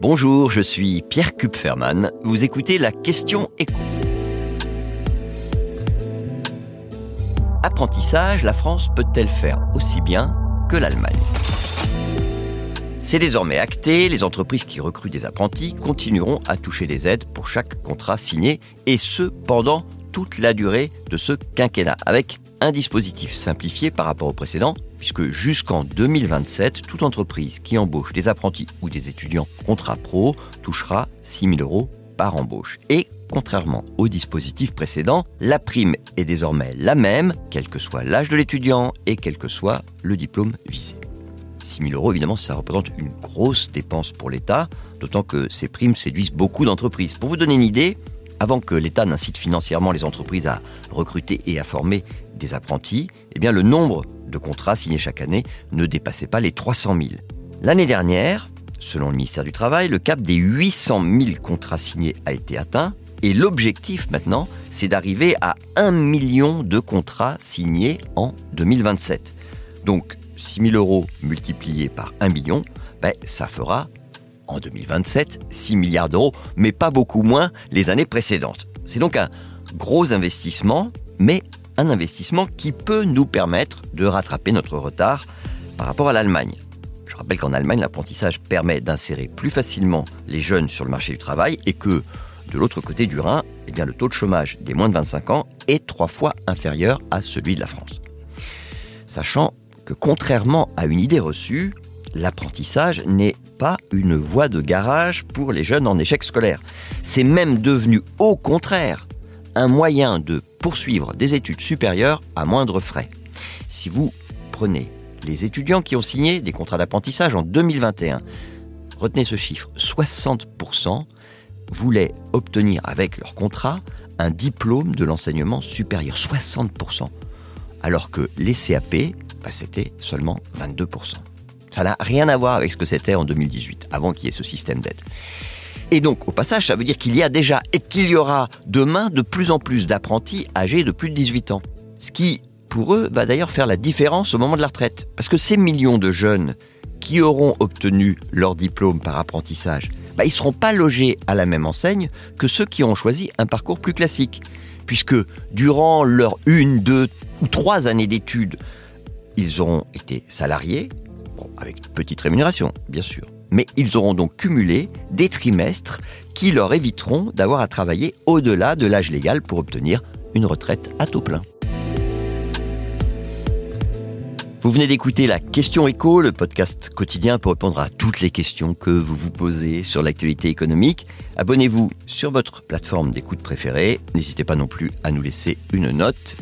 Bonjour, je suis Pierre Kupferman. Vous écoutez la question écho. Apprentissage, la France peut-elle faire aussi bien que l'Allemagne? C'est désormais acté, les entreprises qui recrutent des apprentis continueront à toucher des aides pour chaque contrat signé, et ce pendant toute la durée de ce quinquennat, avec un dispositif simplifié par rapport au précédent, puisque jusqu'en 2027, toute entreprise qui embauche des apprentis ou des étudiants contrat pro touchera 6 000 euros par embauche. Et contrairement au dispositif précédent, la prime est désormais la même, quel que soit l'âge de l'étudiant et quel que soit le diplôme visé. 6 000 euros, évidemment, ça représente une grosse dépense pour l'État, d'autant que ces primes séduisent beaucoup d'entreprises. Pour vous donner une idée, avant que l'État n'incite financièrement les entreprises à recruter et à former des apprentis, eh bien le nombre de contrats signés chaque année ne dépassait pas les 300 000. L'année dernière, selon le ministère du Travail, le cap des 800 000 contrats signés a été atteint et l'objectif maintenant, c'est d'arriver à 1 million de contrats signés en 2027. Donc 6 000 euros multipliés par 1 million, ben, ça fera en 2027 6 milliards d'euros, mais pas beaucoup moins les années précédentes. C'est donc un gros investissement, mais un investissement qui peut nous permettre de rattraper notre retard par rapport à l'Allemagne. Je rappelle qu'en Allemagne, l'apprentissage permet d'insérer plus facilement les jeunes sur le marché du travail et que, de l'autre côté du Rhin, eh le taux de chômage des moins de 25 ans est trois fois inférieur à celui de la France. Sachant que, contrairement à une idée reçue, l'apprentissage n'est pas une voie de garage pour les jeunes en échec scolaire. C'est même devenu, au contraire, un moyen de poursuivre des études supérieures à moindre frais. Si vous prenez les étudiants qui ont signé des contrats d'apprentissage en 2021, retenez ce chiffre, 60% voulaient obtenir avec leur contrat un diplôme de l'enseignement supérieur. 60%. Alors que les CAP, bah, c'était seulement 22%. Ça n'a rien à voir avec ce que c'était en 2018, avant qu'il y ait ce système d'aide. Et donc, au passage, ça veut dire qu'il y a déjà et qu'il y aura demain de plus en plus d'apprentis âgés de plus de 18 ans. Ce qui, pour eux, va d'ailleurs faire la différence au moment de la retraite. Parce que ces millions de jeunes qui auront obtenu leur diplôme par apprentissage, bah, ils ne seront pas logés à la même enseigne que ceux qui ont choisi un parcours plus classique. Puisque durant leurs une, deux ou trois années d'études, ils auront été salariés, avec petite rémunération, bien sûr mais ils auront donc cumulé des trimestres qui leur éviteront d'avoir à travailler au-delà de l'âge légal pour obtenir une retraite à taux plein. Vous venez d'écouter la Question Éco, le podcast quotidien pour répondre à toutes les questions que vous vous posez sur l'actualité économique. Abonnez-vous sur votre plateforme d'écoute préférée. N'hésitez pas non plus à nous laisser une note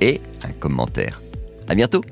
et un commentaire. À bientôt!